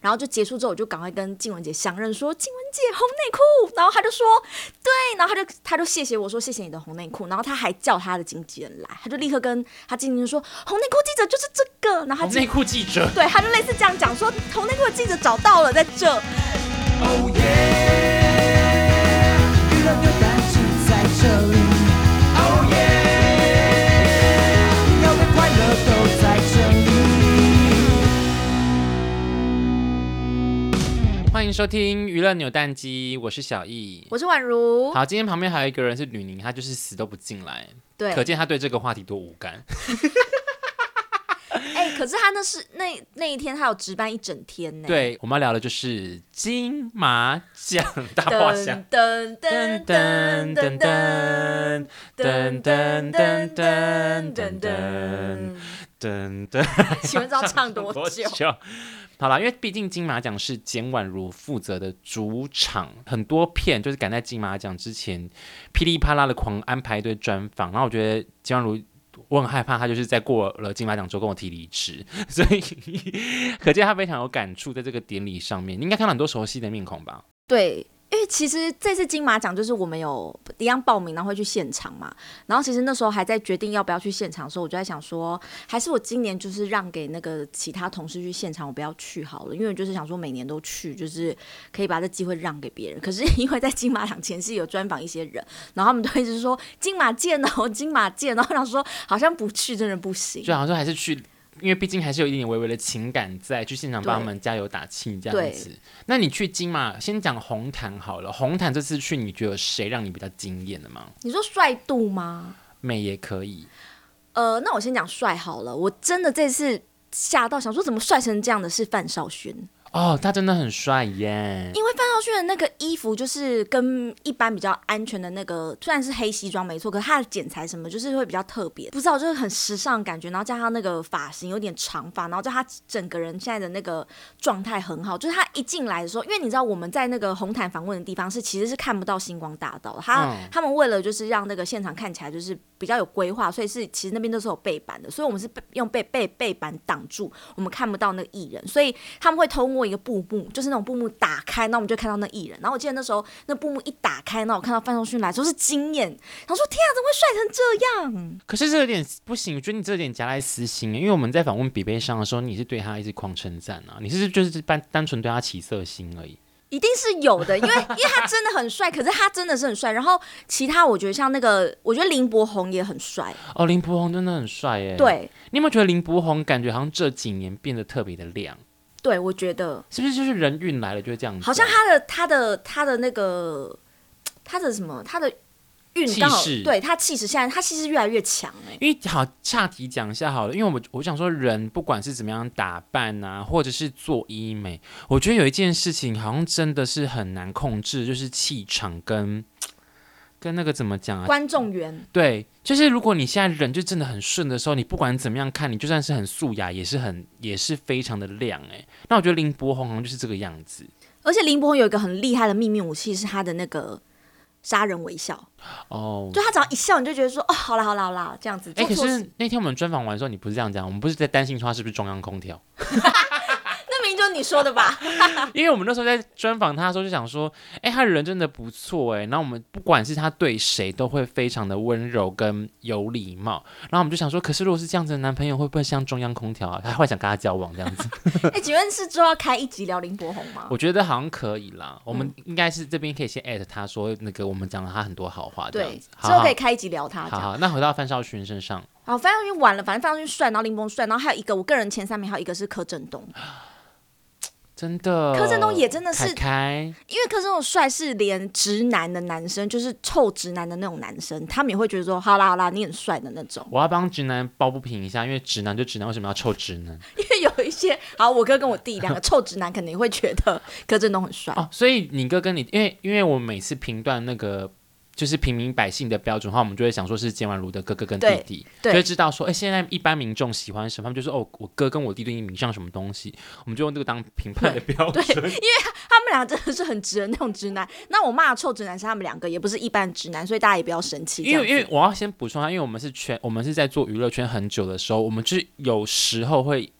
然后就结束之后，我就赶快跟静雯姐相认，说静雯姐红内裤，然后她就说对，然后她就她就谢谢我说谢谢你的红内裤，然后她还叫她的经纪人来，她就立刻跟她经纪人说红内裤记者就是这个，然后她红内裤记者。对，她就类似这样讲说红内裤的记者找到了在这。Oh yeah 欢迎收听娱乐扭蛋机，我是小易，我是宛如。好，今天旁边还有一个人是吕宁，他就是死都不进来，对，可见他对这个话题多无感。哎、欸，可是他那是那那一天他有值班一整天呢。对，我们要聊的就是金马奖大话响，噔噔噔噔噔噔噔噔噔噔噔噔噔，请问知道唱多久？好了，因为毕竟金马奖是简宛如负责的主场，很多片就是赶在金马奖之前噼里啪啦的狂安排一堆专访，然后我觉得简宛如，我很害怕他就是在过了金马奖之后跟我提离职，所以可见他非常有感触在这个典礼上面，你应该看到很多熟悉的面孔吧？对。因为其实这次金马奖就是我们有一样报名，然后会去现场嘛。然后其实那时候还在决定要不要去现场的时候，我就在想说，还是我今年就是让给那个其他同事去现场，我不要去好了。因为就是想说每年都去，就是可以把这机会让给别人。可是因为在金马奖前夕有专访一些人，然后他们都一直说 金马见哦，金马见，然后想说好像不去真的不行，就好像还是去。因为毕竟还是有一点点微微的情感在，去现场帮他们加油打气这样子。那你去金马，先讲红毯好了。红毯这次去，你觉得谁让你比较惊艳的吗？你说帅度吗？美也可以。呃，那我先讲帅好了。我真的这次吓到，想说怎么帅成这样的是范少勋。哦，他真的很帅耶！因为范少勋的那个衣服就是跟一般比较安全的那个，虽然是黑西装没错，可是他的剪裁什么就是会比较特别，不知道就是很时尚感觉。然后加上那个发型有点长发，然后加他整个人现在的那个状态很好。就是他一进来的时候，因为你知道我们在那个红毯访问的地方是其实是看不到星光大道的，他、嗯、他们为了就是让那个现场看起来就是比较有规划，所以是其实那边都是有背板的，所以我们是用背背背板挡住，我们看不到那个艺人，所以他们会通过一个布幕，就是那种布幕打开，那我们就看到那艺人。然后我记得那时候那布幕一打开，那我看到范仲勋来，说是惊艳。然后说天啊，怎么会帅成这样？可是这有点不行，我觉得你这有点夹带私心，因为我们在访问比悲伤的时候，你是对他一直狂称赞啊，你是就是单单纯对他起色心而已。一定是有的，因为因为他真的很帅，可是他真的是很帅。然后其他我觉得像那个，我觉得林柏宏也很帅。哦，林柏宏真的很帅耶。对，你有没有觉得林柏宏感觉好像这几年变得特别的亮？对，我觉得是不是就是人运来了就会这样子？好像他的他的他的那个他的什么他的运刚好对他气势现在他气势越来越强哎。因为好岔题讲一下好了，因为我我想说人不管是怎么样打扮啊，或者是做医美，我觉得有一件事情好像真的是很难控制，就是气场跟。跟那个怎么讲啊？观众缘对，就是如果你现在人就真的很顺的时候，你不管怎么样看，你就算是很素雅，也是很也是非常的亮哎。那我觉得林柏宏好像就是这个样子。而且林柏宏有一个很厉害的秘密武器，是他的那个杀人微笑哦。就他只要一笑，你就觉得说哦，好啦好啦好啦这样子。哎，可是那天我们专访完的时候，你不是这样讲，我们不是在担心说他是不是中央空调。就你说的吧，因为我们那时候在专访他的时候就想说，哎、欸，他人真的不错哎，然后我们不管是他对谁都会非常的温柔跟有礼貌，然后我们就想说，可是如果是这样子的男朋友，会不会像中央空调啊？他会想跟他交往这样子？哎、欸，请问是之后要开一集聊林柏宏吗？我觉得好像可以啦，我们应该是这边可以先艾特他说那个我们讲了他很多好话，这样子，之后可以开一集聊他。好好，那回到范少勋身上，好，范少勋完了，反正范少勋帅，然后林柏宏帅，然后还有一个我个人前三名，还有一个是柯震东。真的，柯震东也真的是，因为柯震东帅是连直男的男生，就是臭直男的那种男生，他们也会觉得说，好啦好啦，你很帅的那种。我要帮直男抱不平一下，因为直男就直男，为什么要臭直男？因 为有一些，好，我哥跟我弟两个臭直男，肯定会觉得柯震东很帅哦。所以你哥跟你，因为因为我每次评断那个。就是平民百姓的标准的话，我们就会想说是简宛如的哥哥跟弟弟，就会知道说，哎、欸，现在一般民众喜欢什么，他们就说，哦，我哥跟我弟对你迷上什么东西，我们就用这个当评判的标准。对，对，因为他们俩真的是很直的那种直男。那我骂臭直男是他们两个，也不是一般直男，所以大家也不要生气。因为因为我要先补充一下，因为我们是圈，我们是在做娱乐圈很久的时候，我们就是有时候会。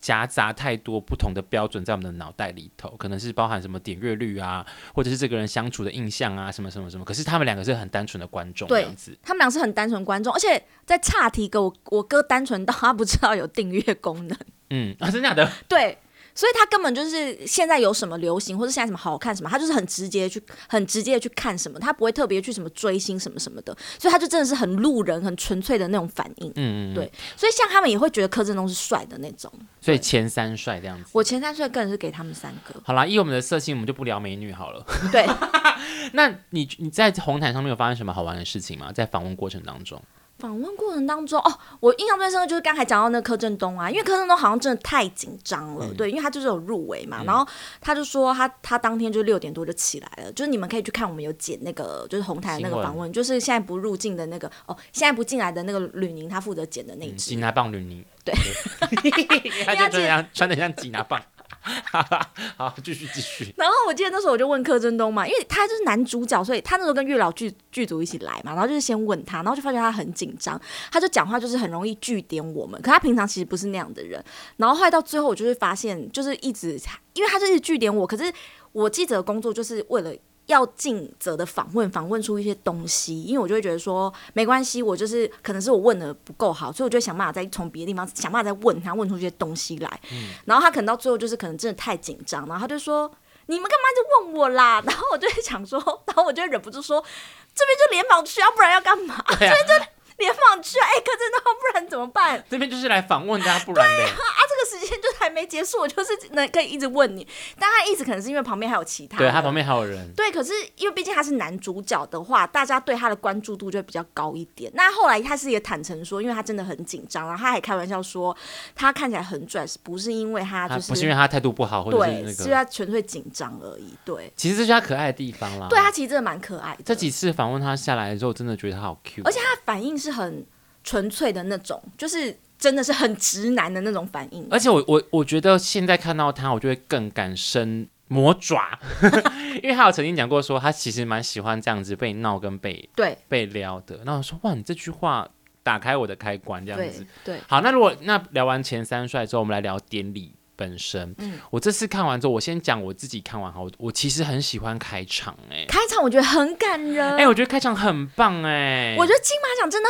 夹杂太多不同的标准在我们的脑袋里头，可能是包含什么点阅率啊，或者是这个人相处的印象啊，什么什么什么。可是他们两个是很单纯的观众，这样子。他们俩是很单纯观众，而且在岔题哥我我哥单纯到他不知道有订阅功能。嗯，啊，真的假的？对。所以他根本就是现在有什么流行，或者现在什么好看什么，他就是很直接去，很直接的去看什么，他不会特别去什么追星什么什么的，所以他就真的是很路人、很纯粹的那种反应。嗯嗯，对。所以像他们也会觉得柯震东是帅的那种。所以前三帅这样子。我前三帅个人是给他们三个。好啦，以我们的色性，我们就不聊美女好了。对。那你你在红毯上面有发生什么好玩的事情吗？在访问过程当中？访问过程当中，哦，我印象最深的就是刚才讲到那个柯震东啊，因为柯震东好像真的太紧张了，嗯、对，因为他就是有入围嘛，嗯、然后他就说他他当天就六点多就起来了，就是你们可以去看我们有剪那个就是红毯的那个访问，就是现在不入境的那个哦，现在不进来的那个吕宁他负责剪的那一集，挤、嗯、拿棒吕宁，对，他就这样穿的像挤拿棒。好，继续继续。然后我记得那时候我就问柯震东嘛，因为他就是男主角，所以他那时候跟月老剧剧组一起来嘛，然后就是先问他，然后就发觉他很紧张，他就讲话就是很容易句点我们，可他平常其实不是那样的人。然后后来到最后，我就会发现，就是一直因为他就是句点我，可是我记者工作就是为了。要尽责的访问，访问出一些东西，因为我就会觉得说没关系，我就是可能是我问的不够好，所以我就想办法再从别的地方想办法再问他，问出一些东西来。嗯、然后他可能到最后就是可能真的太紧张，然后他就说：“你们干嘛就问我啦？”然后我就会想说，然后我就忍不住说：“这边就联防区啊，不然要干嘛？” 这边就。联访去啊！哎、欸，柯震东，不然怎么办？这边就是来访问他，不然对。啊，啊，这个时间就还没结束，我就是能可以一直问你。但他意思可能是因为旁边还有其他，对他旁边还有人。对，可是因为毕竟他是男主角的话，大家对他的关注度就会比较高一点。那后来他是也坦诚说，因为他真的很紧张，然后他还开玩笑说，他看起来很拽，不是因为他就是他不是因为他态度不好，或者是那个，是他纯粹紧张而已。对，其实这是他可爱的地方啦。对他其实真的蛮可爱的。这几次访问他下来之后，真的觉得他好 Q，而且他的反应是很。纯粹的那种，就是真的是很直男的那种反应。而且我我我觉得现在看到他，我就会更敢伸魔爪，因为他有曾经讲过说，他其实蛮喜欢这样子被闹跟被对被撩的。然后我说哇，你这句话打开我的开关，这样子。对。对好，那如果那聊完前三帅之后，我们来聊典礼本身。嗯。我这次看完之后，我先讲我自己看完后，我其实很喜欢开场哎、欸。开场我觉得很感人。哎、欸，我觉得开场很棒哎、欸。我觉得金马奖真的。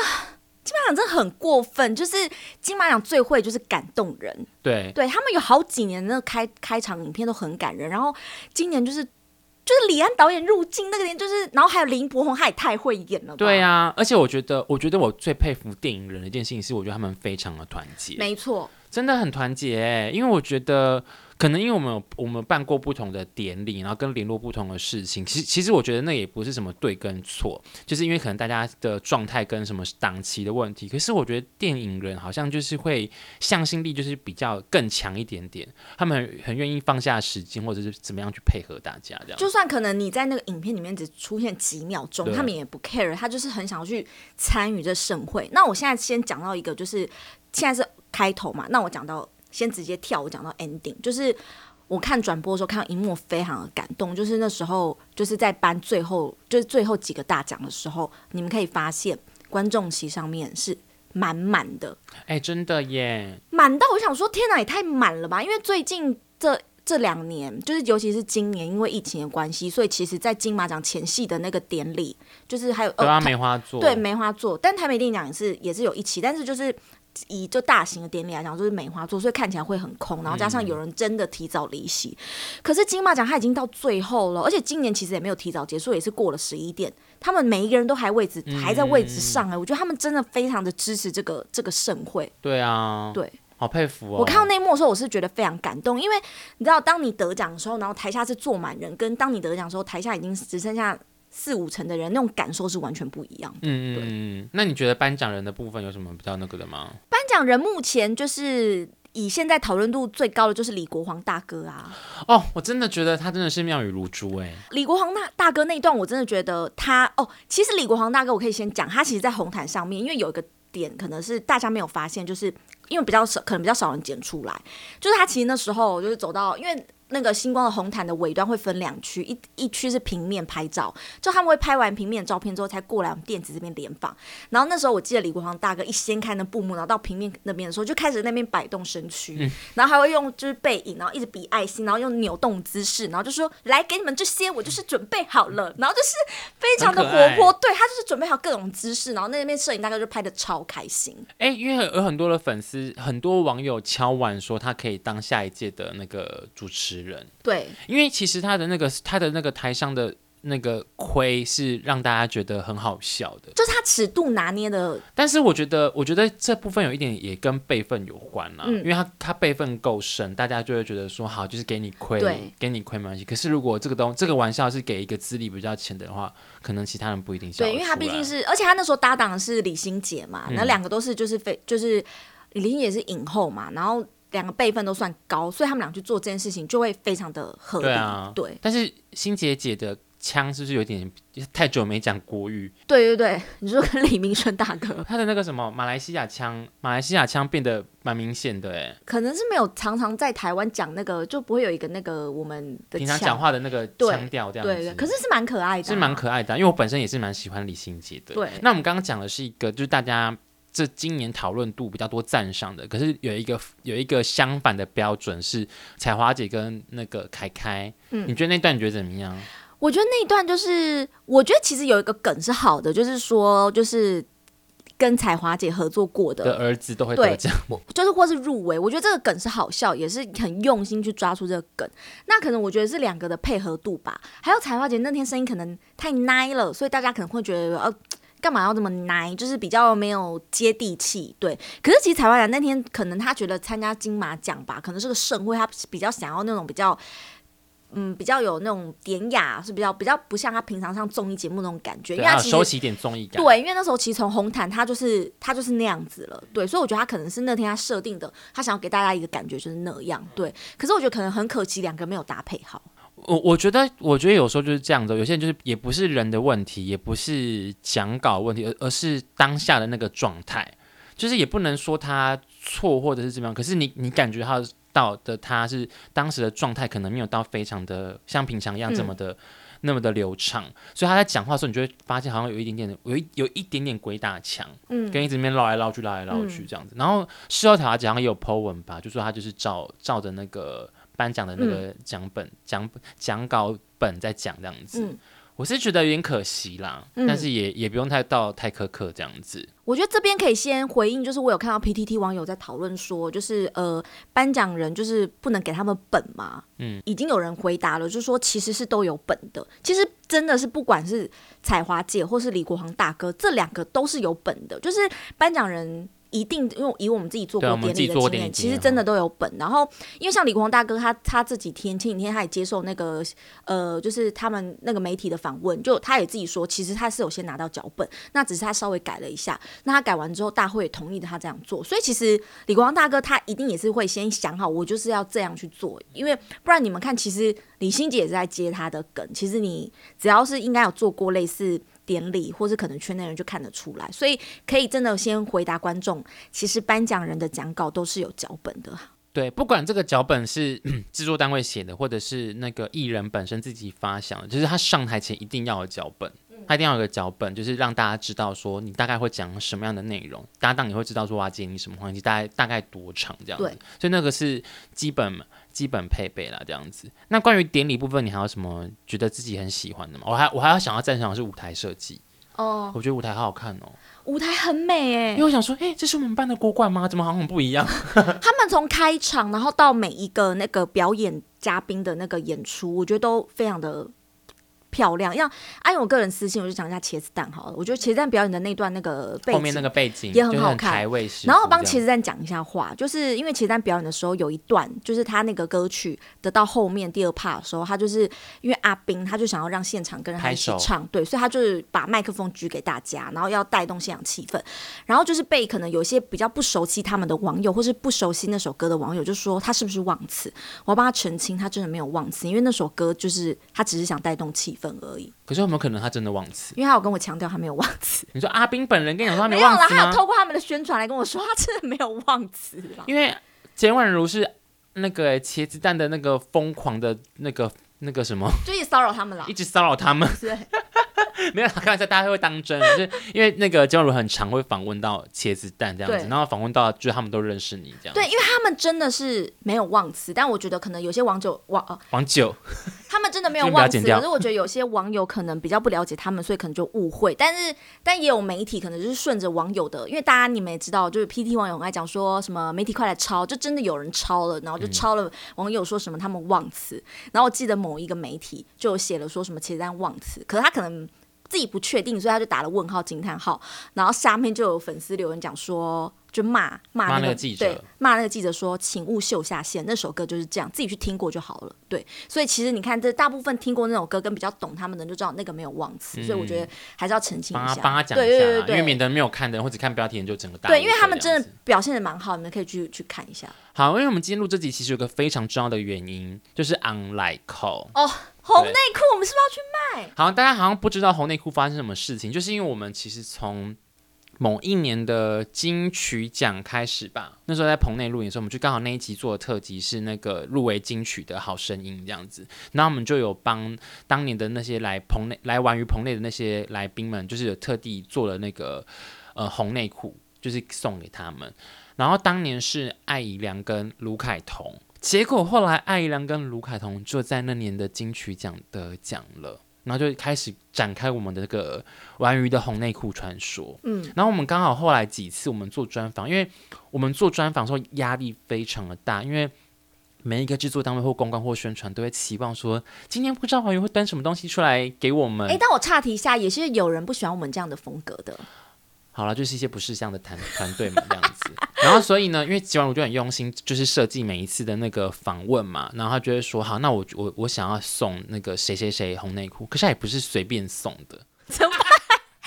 金马奖真的很过分，就是金马奖最会就是感动人。对，对他们有好几年那个开开场影片都很感人，然后今年就是就是李安导演入境那个年，就是然后还有林柏宏，他也太会演了。对啊，而且我觉得，我觉得我最佩服电影人的一件事情是，我觉得他们非常的团结。没错，真的很团结欸，因为我觉得。可能因为我们有我们办过不同的典礼，然后跟联络不同的事情，其实其实我觉得那也不是什么对跟错，就是因为可能大家的状态跟什么档期的问题。可是我觉得电影人好像就是会向心力就是比较更强一点点，他们很很愿意放下时间或者是怎么样去配合大家这样。就算可能你在那个影片里面只出现几秒钟，他们也不 care，他就是很想要去参与这盛会。那我现在先讲到一个，就是现在是开头嘛，那我讲到。先直接跳，我讲到 ending，就是我看转播的时候看到荧幕非常的感动，就是那时候就是在颁最后就是最后几个大奖的时候，你们可以发现观众席上面是满满的，哎、欸，真的耶，满到我想说天哪，也太满了吧！因为最近这这两年，就是尤其是今年，因为疫情的关系，所以其实，在金马奖前戏的那个典礼，就是还有对啊，梅花座，对梅花座，但台北电影奖也是也是有一期，但是就是。以就大型的典礼来讲，就是梅花座，所以看起来会很空。然后加上有人真的提早离席，嗯、可是金马奖他已经到最后了，而且今年其实也没有提早结束，也是过了十一点。他们每一个人都还位置，还在位置上哎、欸，嗯、我觉得他们真的非常的支持这个这个盛会。对啊，对，好佩服哦。我看到那一幕的时候，我是觉得非常感动，因为你知道，当你得奖的时候，然后台下是坐满人，跟当你得奖的时候，台下已经只剩下。四五成的人那种感受是完全不一样的。嗯对嗯，那你觉得颁奖人的部分有什么比较那个的吗？颁奖人目前就是以现在讨论度最高的就是李国煌大哥啊。哦，我真的觉得他真的是妙语如珠哎。李国煌大大哥那一段我真的觉得他哦，其实李国煌大哥我可以先讲，他其实，在红毯上面，因为有一个点可能是大家没有发现，就是因为比较少，可能比较少人剪出来，就是他其实那时候就是走到，因为。那个星光的红毯的尾端会分两区，一一区是平面拍照，就他们会拍完平面照片之后才过来我们电子这边联访。然后那时候我记得李国煌大哥一掀开那布幕，然后到平面那边的时候就开始那边摆动身躯，嗯、然后还会用就是背影，然后一直比爱心，然后用扭动姿势，然后就说来给你们这些，我就是准备好了，然后就是非常的活泼，对他就是准备好各种姿势，然后那边摄影大哥就拍的超开心。哎，因为有很多的粉丝，很多网友敲碗说他可以当下一届的那个主持人。对，因为其实他的那个他的那个台上的那个亏是让大家觉得很好笑的，就是他尺度拿捏的。但是我觉得，我觉得这部分有一点也跟辈分有关啦，嗯、因为他他辈分够深，大家就会觉得说好，就是给你亏，给你亏没关系。可是如果这个东这个玩笑是给一个资历比较浅的话，可能其他人不一定笑。对，因为他毕竟是，而且他那时候搭档是李心洁嘛，那两个都是就是非就是李心洁是影后嘛，然后。两个辈分都算高，所以他们俩去做这件事情就会非常的合理。对啊，对。但是欣姐姐的腔是不是有点太久没讲国语？对对对，你说跟李明顺大哥，他的那个什么马来西亚腔，马来西亚腔变得蛮明显的哎。可能是没有常常在台湾讲那个，就不会有一个那个我们的平常讲话的那个腔调这样子。对，对对，可是是蛮可爱的，啊，是蛮可爱的，啊，因为我本身也是蛮喜欢李心洁的。对。那我们刚刚讲的是一个，就是大家。这今年讨论度比较多赞赏的，可是有一个有一个相反的标准是彩华姐跟那个凯凯，嗯，你觉得那段你觉得怎么样？我觉得那一段就是，我觉得其实有一个梗是好的，就是说，就是跟彩华姐合作过的，的儿子都会得奖，就是或是入围。我觉得这个梗是好笑，也是很用心去抓出这个梗。那可能我觉得是两个的配合度吧，还有彩华姐那天声音可能太奶了，所以大家可能会觉得呃。干嘛要这么奶？就是比较没有接地气，对。可是其实彩华姐那天可能他觉得参加金马奖吧，可能是个盛会，他比较想要那种比较，嗯，比较有那种典雅，是比较比较不像他平常上综艺节目那种感觉。对因为他其实收起一点综艺感。对，因为那时候其实从红毯他就是他就是那样子了，对。所以我觉得他可能是那天他设定的，他想要给大家一个感觉就是那样，对。可是我觉得可能很可惜，两个没有搭配好。我我觉得，我觉得有时候就是这样子，有些人就是也不是人的问题，也不是讲稿问题，而而是当下的那个状态，就是也不能说他错或者是怎么样。可是你你感觉他到的他是当时的状态，可能没有到非常的像平常一样这么的、嗯、那么的流畅，所以他在讲话的时候，你就会发现好像有一点点的有一有一点点鬼打墙，嗯，跟一直面绕来绕去绕来绕去这样子。嗯、然后事后他讲也有 po 文吧，就说他就是照照着那个。颁奖的那个奖本奖讲稿本在讲这样子，嗯、我是觉得有点可惜啦，嗯、但是也也不用太到太苛刻这样子。我觉得这边可以先回应，就是我有看到 PTT 网友在讨论说，就是呃颁奖人就是不能给他们本嘛，嗯，已经有人回答了，就是说其实是都有本的，其实真的是不管是彩华姐或是李国煌大哥，这两个都是有本的，就是颁奖人。一定，因为以我们自己做过典礼的经验，其实真的都有本。然后，因为像李国煌大哥他，他他这几天前几天他也接受那个呃，就是他们那个媒体的访问，就他也自己说，其实他是有先拿到脚本，那只是他稍微改了一下。那他改完之后，大会也同意他这样做。所以其实李国煌大哥他一定也是会先想好，我就是要这样去做，因为不然你们看，其实李心姐也是在接他的梗。其实你只要是应该有做过类似。典礼，或是可能圈内人就看得出来，所以可以真的先回答观众，其实颁奖人的讲稿都是有脚本的。对，不管这个脚本是 制作单位写的，或者是那个艺人本身自己发想的，就是他上台前一定要有脚本，他一定要有个脚本，就是让大家知道说你大概会讲什么样的内容，搭档也会知道说我要接你什么环节，大概大概多长这样子。对，所以那个是基本。基本配备啦，这样子。那关于典礼部分，你还有什么觉得自己很喜欢的吗？我还我还要想要赞赏的是舞台设计哦，我觉得舞台好好看哦，舞台很美哎。因为我想说，哎、欸，这是我们班的国冠吗？怎么好像很不一样？他们从开场，然后到每一个那个表演嘉宾的那个演出，我觉得都非常的。漂亮，要按我个人私信，我就讲一下茄子蛋好了。我觉得茄子蛋表演的那段那个背景，后面那个背景也很好看。然后帮茄子蛋讲一下话，就是因为茄子蛋表演的时候有一段，就是他那个歌曲得到后面第二 part 的时候，他就是因为阿兵，他就想要让现场跟着他一起唱，手对，所以他就是把麦克风举给大家，然后要带动现场气氛。然后就是被可能有些比较不熟悉他们的网友，或是不熟悉那首歌的网友，就说他是不是忘词？我要帮他澄清，他真的没有忘词，因为那首歌就是他只是想带动气氛而已。可是有没有可能他真的忘词？因为他有跟我强调他没有忘词。你说阿斌本人跟你讲说他没忘词吗？没有啦，他有透过他们的宣传来跟我说他真的没有忘词。因为简婉如是那个茄子蛋的那个疯狂的那个那个什么，就一直骚扰他们了，一直骚扰他们。对。没有，开玩笑，大家会当真，就是因为那个姜如很常会访问到茄子蛋这样子，然后访问到就是他们都认识你这样。对，因为他们真的是没有忘词，但我觉得可能有些网友网呃网友，他们真的没有忘词，可是我觉得有些网友可能比较不了解他们，所以可能就误会。但是但也有媒体可能就是顺着网友的，因为大家你们也知道，就是 PT 网友爱讲说什么媒体快来抄，就真的有人抄了，然后就抄了网友说什么他们忘词，嗯、然后我记得某一个媒体就写了说什么茄子蛋忘词，可是他可能。自己不确定，所以他就打了问号惊叹号，然后下面就有粉丝留言讲说，就骂骂那个，记者，对，骂那个记者说，请勿秀下限。那首歌就是这样，自己去听过就好了。对，所以其实你看，这大部分听过那首歌跟比较懂他们的人就知道那个没有忘词，嗯、所以我觉得还是要澄清一下，帮他讲一下，对对对对，因为免得没有看的人或者看标题人就整个大对，因为他们真的表现的蛮好，你们可以去去看一下。好，因为我们今天录这集其实有个非常重要的原因，就是 Unlike call 哦。红内裤，我们是不是要去卖？好，大家好像不知道红内裤发生什么事情，就是因为我们其实从某一年的金曲奖开始吧，那时候在棚内录影的时候，我们就刚好那一集做的特辑是那个入围金曲的好声音这样子，然后我们就有帮当年的那些来棚内来玩于棚内的那些来宾们，就是有特地做了那个呃红内裤，就是送给他们。然后当年是艾怡良跟卢凯彤。结果后来，艾怡良跟卢凯彤就在那年的金曲奖得奖了，然后就开始展开我们的这个玩鱼的红内裤传说。嗯，然后我们刚好后来几次我们做专访，因为我们做专访的时候压力非常的大，因为每一个制作单位或公关或宣传都会期望说，今天不知道玩鱼会端什么东西出来给我们。哎，但我岔题一下，也是有人不喜欢我们这样的风格的。好了，就是一些不识相的团 团队嘛，这样子。然后所以呢，因为吉完我就很用心，就是设计每一次的那个访问嘛。然后他就会说，好，那我我我想要送那个谁谁谁红内裤，可是他也不是随便送的。怎么办？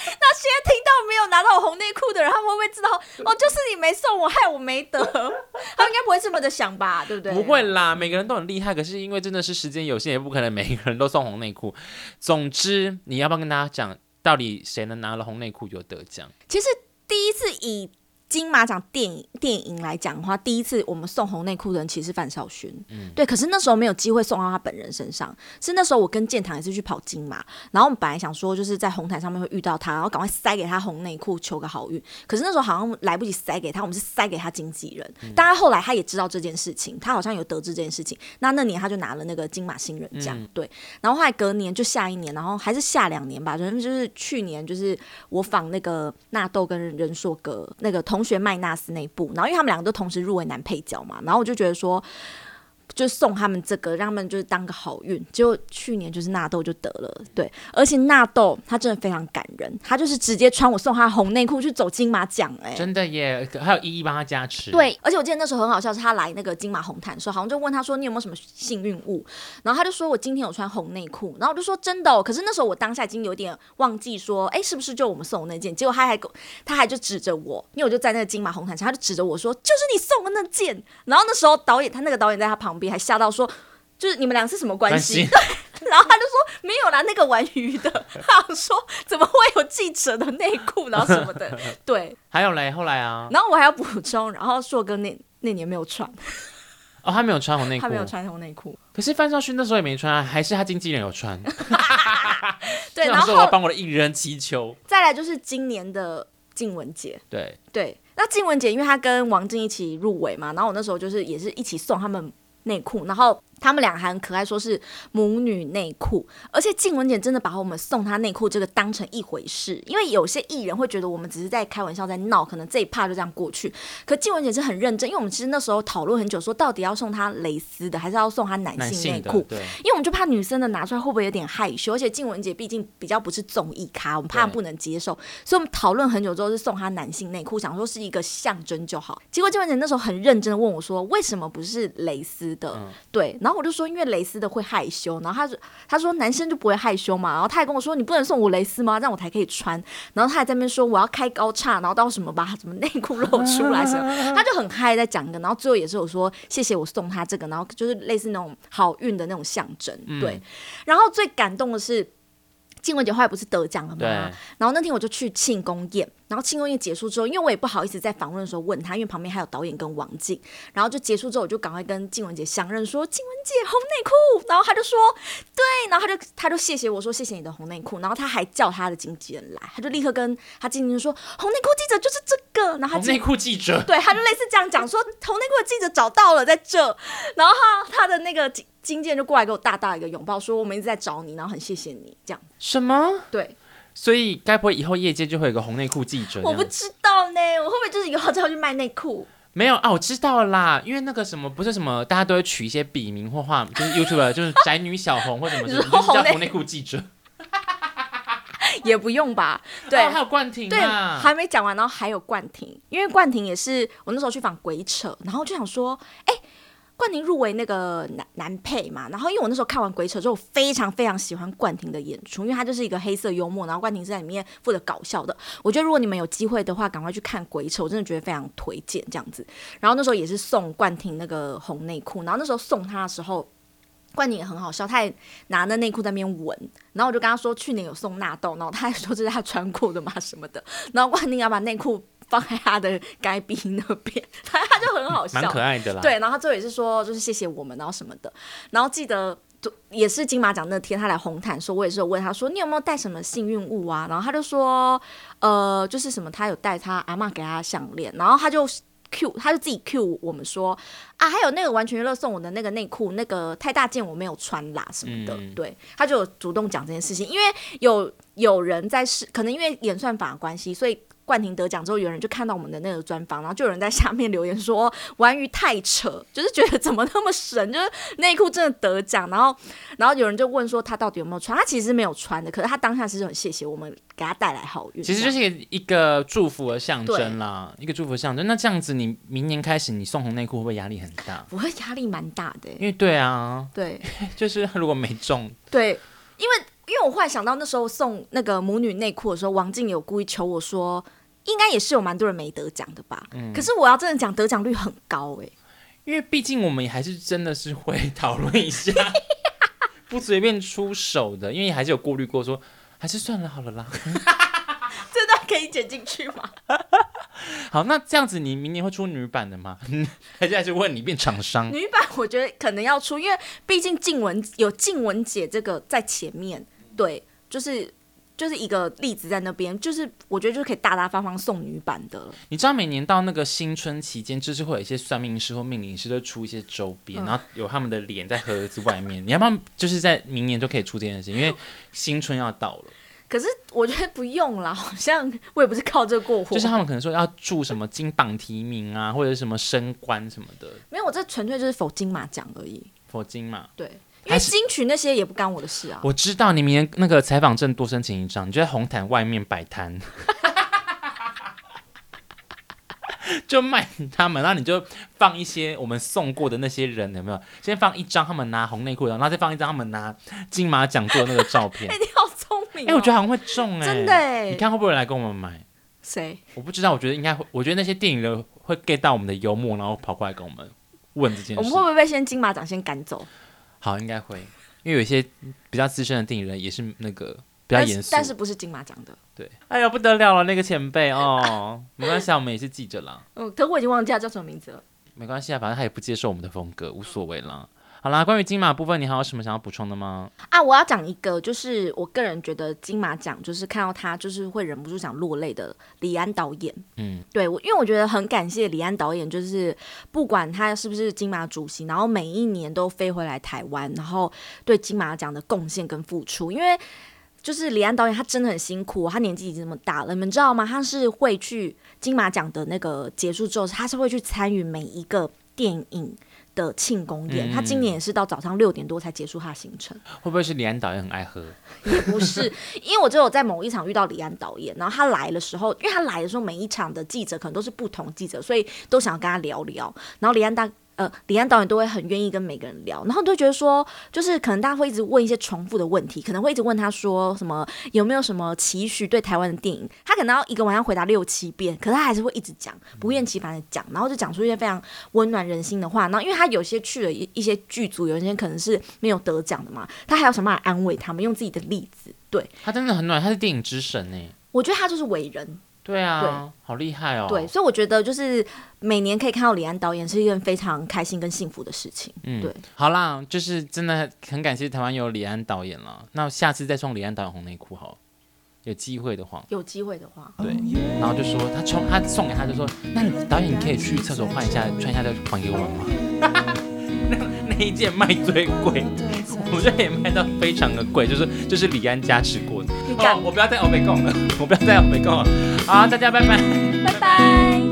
那现在听到没有拿到我红内裤的人，他们会不会知道？哦，就是你没送我，害我没得。他们应该不会这么的想吧？对不对？不会啦，每个人都很厉害。可是因为真的是时间有限，也不可能每一个人都送红内裤。总之，你要不要跟大家讲？到底谁能拿了红内裤就得奖？其实第一次以。金马奖电影电影来讲的话，第一次我们送红内裤的人其实是范少勋，嗯，对。可是那时候没有机会送到他本人身上，是那时候我跟建堂也是去跑金马，然后我们本来想说就是在红毯上面会遇到他，然后赶快塞给他红内裤求个好运。可是那时候好像来不及塞给他，我们是塞给他经纪人。当然后来他也知道这件事情，他好像有得知这件事情。那那年他就拿了那个金马新人奖，嗯、对。然后后来隔年就下一年，然后还是下两年吧，反正就是去年就是我访那个纳豆跟任硕哥那个同。同学麦纳斯那部，然后因为他们两个都同时入围男配角嘛，然后我就觉得说。就送他们这个，让他们就是当个好运。结果去年就是纳豆就得了，对，而且纳豆他真的非常感人，他就是直接穿我送他红内裤去走金马奖，哎，真的耶，还有依依帮他加持。对，而且我记得那时候很好笑，是他来那个金马红毯，的时候好像就问他说你有没有什么幸运物，然后他就说我今天有穿红内裤，然后我就说真的哦，可是那时候我当下已经有点忘记说，哎，是不是就我们送的那件？结果他还他还就指着我，因为我就在那个金马红毯上，他就指着我说就是你送的那件，然后那时候导演他那个导演在他旁边。还吓到说，就是你们俩是什么关系？对，然后他就说没有啦，那个玩鱼的，他想说怎么会有记者的内裤，然后什么的，对。还有嘞，后来啊，然后我还要补充，然后硕哥那那年没有穿，哦，他没有穿红内裤，他没有穿红内裤。可是范少勋那时候也没穿，还是他经纪人有穿。对，然后我要帮我的艺人祈求。再来就是今年的静雯姐，对对，那静雯姐因为她跟王静一起入围嘛，然后我那时候就是也是一起送他们。内裤，然后。他们俩还很可爱，说是母女内裤，而且静雯姐真的把我们送她内裤这个当成一回事，因为有些艺人会觉得我们只是在开玩笑在闹，可能这一趴就这样过去。可静雯姐是很认真，因为我们其实那时候讨论很久，说到底要送她蕾丝的，还是要送她男性内裤？对，因为我们就怕女生的拿出来会不会有点害羞，而且静雯姐毕竟比较不是综艺咖，我们怕不能接受，所以我们讨论很久之后是送她男性内裤，想说是一个象征就好。结果静雯姐那时候很认真的问我说，为什么不是蕾丝的？嗯、对，然后我就说因为蕾丝。的会害羞，然后他说：“他说男生就不会害羞嘛。”然后他还跟我说：“你不能送我蕾丝吗？这样我才可以穿。”然后他还在那边说：“我要开高叉，然后到什么把什么内裤露出来什么。”他就很嗨在讲一个，然后最后也是我说：“谢谢我送他这个，然后就是类似那种好运的那种象征。”对。然后最感动的是静雯姐后来不是得奖了吗？然后那天我就去庆功宴，然后庆功宴结束之后，因为我也不好意思在访问的时候问他，因为旁边还有导演跟王静。然后就结束之后，我就赶快跟静雯姐相认，说：“静雯姐红内裤。”然后他就说：“对。”然后他就他就谢谢我说：“谢谢你的红内裤。”然后他还叫他的经纪人来，他就立刻跟他经纪人说：“红内裤记者就是这个。”然后他红内裤记者对，他就类似这样讲说：“红内裤的记者找到了，在这。”然后他他的那个经经纪人就过来给我大大一个拥抱，说：“我们一直在找你，然后很谢谢你。”这样什么？对。所以，该不会以后业界就会有个红内裤记者？我不知道呢，我会不会就是以后就要去卖内裤？没有啊，我知道啦，因为那个什么不是什么，大家都会取一些笔名或画，就是 YouTube 就是宅女小红或什么，就是叫红内裤记者，也不用吧？对，哦、还有冠廷、啊，对，还没讲完，然后还有冠廷，因为冠廷也是我那时候去访鬼扯，然后就想说，哎。冠廷入围那个男男配嘛，然后因为我那时候看完《鬼扯》之后，非常非常喜欢冠廷的演出，因为他就是一个黑色幽默，然后冠廷是在里面负责搞笑的。我觉得如果你们有机会的话，赶快去看《鬼扯》，我真的觉得非常推荐这样子。然后那时候也是送冠廷那个红内裤，然后那时候送他的时候，冠廷也很好笑，他也拿那内裤在那边闻，然后我就跟他说去年有送纳豆，然后他还说这是他穿过的嘛什么的，然后冠廷要把内裤。放在他的该逼那边，他他就很好笑，蛮可爱的啦。对，然后他最后也是说，就是谢谢我们，然后什么的。然后记得，就也是金马奖那天，他来红毯说，我也是有问他说，你有没有带什么幸运物啊？然后他就说，呃，就是什么，他有带他阿妈给他的项链。然后他就 Q，他就自己 Q 我们说，啊，还有那个完全娱乐送我的那个内裤，那个太大件我没有穿啦什么的。嗯、对，他就有主动讲这件事情，因为有有人在试，可能因为演算法的关系，所以。冠廷得奖之后，有人就看到我们的那个专访，然后就有人在下面留言说：“玩鱼太扯，就是觉得怎么那么神，就是内裤真的得奖。”然后，然后有人就问说他到底有没有穿？他其实没有穿的，可是他当下其实很谢谢我们给他带来好运。其实就是一个祝福的象征啦，一个祝福的象征。那这样子，你明年开始你送红内裤会不会压力很大？不会，压力蛮大的。因为对啊，对，就是如果没中，对，因为因为我忽然想到那时候送那个母女内裤的时候，王静有故意求我说。应该也是有蛮多人没得奖的吧？嗯，可是我要真的讲得奖率很高哎、欸，因为毕竟我们还是真的是会讨论一下，不随便出手的，因为还是有顾虑过说，说还是算了好了啦。这段可以剪进去吗？好，那这样子你明年会出女版的吗？还是还是问你变厂商？女版我觉得可能要出，因为毕竟静雯有静雯姐这个在前面，对，就是。就是一个例子在那边，就是我觉得就可以大大方方送女版的了。你知道每年到那个新春期间，就是会有一些算命师或命理师都出一些周边，嗯、然后有他们的脸在盒子外面。你要不要就是在明年就可以出这件事情？因为新春要到了。可是我觉得不用啦，好像我也不是靠这过活。就是他们可能说要祝什么金榜题名啊，或者什么升官什么的。没有，我这纯粹就是否金马奖而已。否金马？对。因为金曲那些也不干我的事啊。我知道你明年那个采访证多申请一张，你就在红毯外面摆摊，就卖他们，然后你就放一些我们送过的那些人，有没有？先放一张他们拿红内裤，然后再放一张他们拿金马奖座的那个照片。哎、欸，你哎、欸，我觉得好像会中哎、欸，真的哎！你看会不会来跟我们买？谁？我不知道，我觉得应该会。我觉得那些电影人会 get 到我们的幽默，然后跑过来跟我们问这件事。我们会不会被先金马奖先赶走？好，应该会，因为有一些比较资深的电影人也是那个比较严肃，但是不是金马奖的。对，哎呀不得了了，那个前辈哦，没关系，我们也是记者啦。嗯，可我已经忘记他叫什么名字了。没关系啊，反正他也不接受我们的风格，无所谓啦。好啦，关于金马部分，你还有什么想要补充的吗？啊，我要讲一个，就是我个人觉得金马奖就是看到他就是会忍不住想落泪的李安导演。嗯，对，我因为我觉得很感谢李安导演，就是不管他是不是金马主席，然后每一年都飞回来台湾，然后对金马奖的贡献跟付出。因为就是李安导演他真的很辛苦，他年纪已经这么大了，你们知道吗？他是会去金马奖的那个结束之后，他是会去参与每一个电影的庆功宴，他今年也是到早上六点多才结束他的行程。会不会是李安导演很爱喝？也不是，因为我只有在某一场遇到李安导演，然后他来的时候，因为他来的时候每一场的记者可能都是不同记者，所以都想要跟他聊聊。然后李安大。呃，李安导演都会很愿意跟每个人聊，然后都觉得说，就是可能大家会一直问一些重复的问题，可能会一直问他说什么有没有什么期许对台湾的电影，他可能要一个晚上回答六七遍，可是他还是会一直讲，不厌其烦的讲，然后就讲出一些非常温暖人心的话。然后因为他有些去了一一些剧组，有一些可能是没有得奖的嘛，他还要想办法安慰他们，用自己的例子。对，他真的很暖，他是电影之神呢。我觉得他就是伟人。对啊，对好厉害哦。对，所以我觉得就是每年可以看到李安导演是一件非常开心跟幸福的事情。嗯，对。好啦，就是真的很感谢台湾有李安导演了。那下次再送李安导演红内裤好，有机会的话。有机会的话。对，然后就说他送他送给他就说，那导演你可以去厕所换一下，穿一下再还给我们吗？那那一件卖最贵，对我觉得也卖到非常的贵，就是就是李安加持过的。哦，我不要再欧美共了，我不要再欧北共了。好，大家拜拜，拜拜。